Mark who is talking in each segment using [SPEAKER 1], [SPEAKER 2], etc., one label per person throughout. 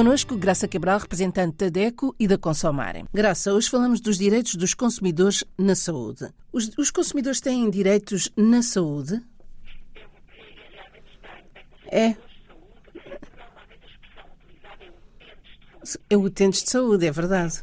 [SPEAKER 1] Conosco, Graça Cabral, representante da DECO e da Consomarem. Graça, hoje falamos dos direitos dos consumidores na saúde. Os, os consumidores têm direitos na saúde? É. É utentes de saúde, é verdade.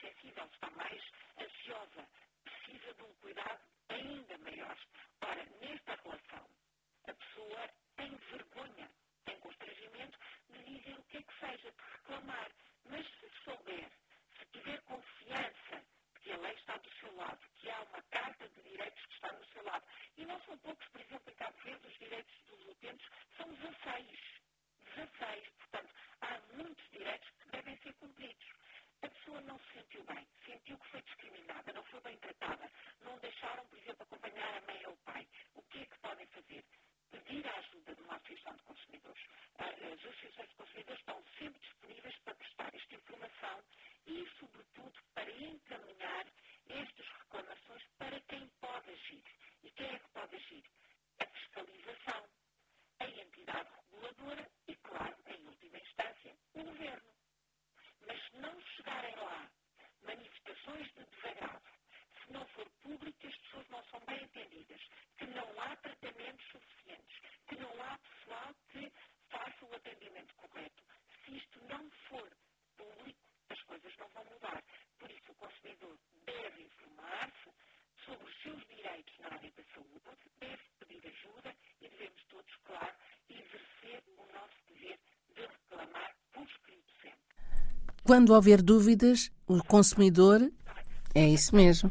[SPEAKER 2] sensível, está mais ansiosa, precisa de um cuidado ainda maior.
[SPEAKER 1] Ora, nesta relação, a pessoa direitos na área da saúde, deve pedir ajuda e devemos todos, claro, exercer o nosso dever de reclamar por escrito sempre. Quando houver dúvidas, o consumidor é isso mesmo.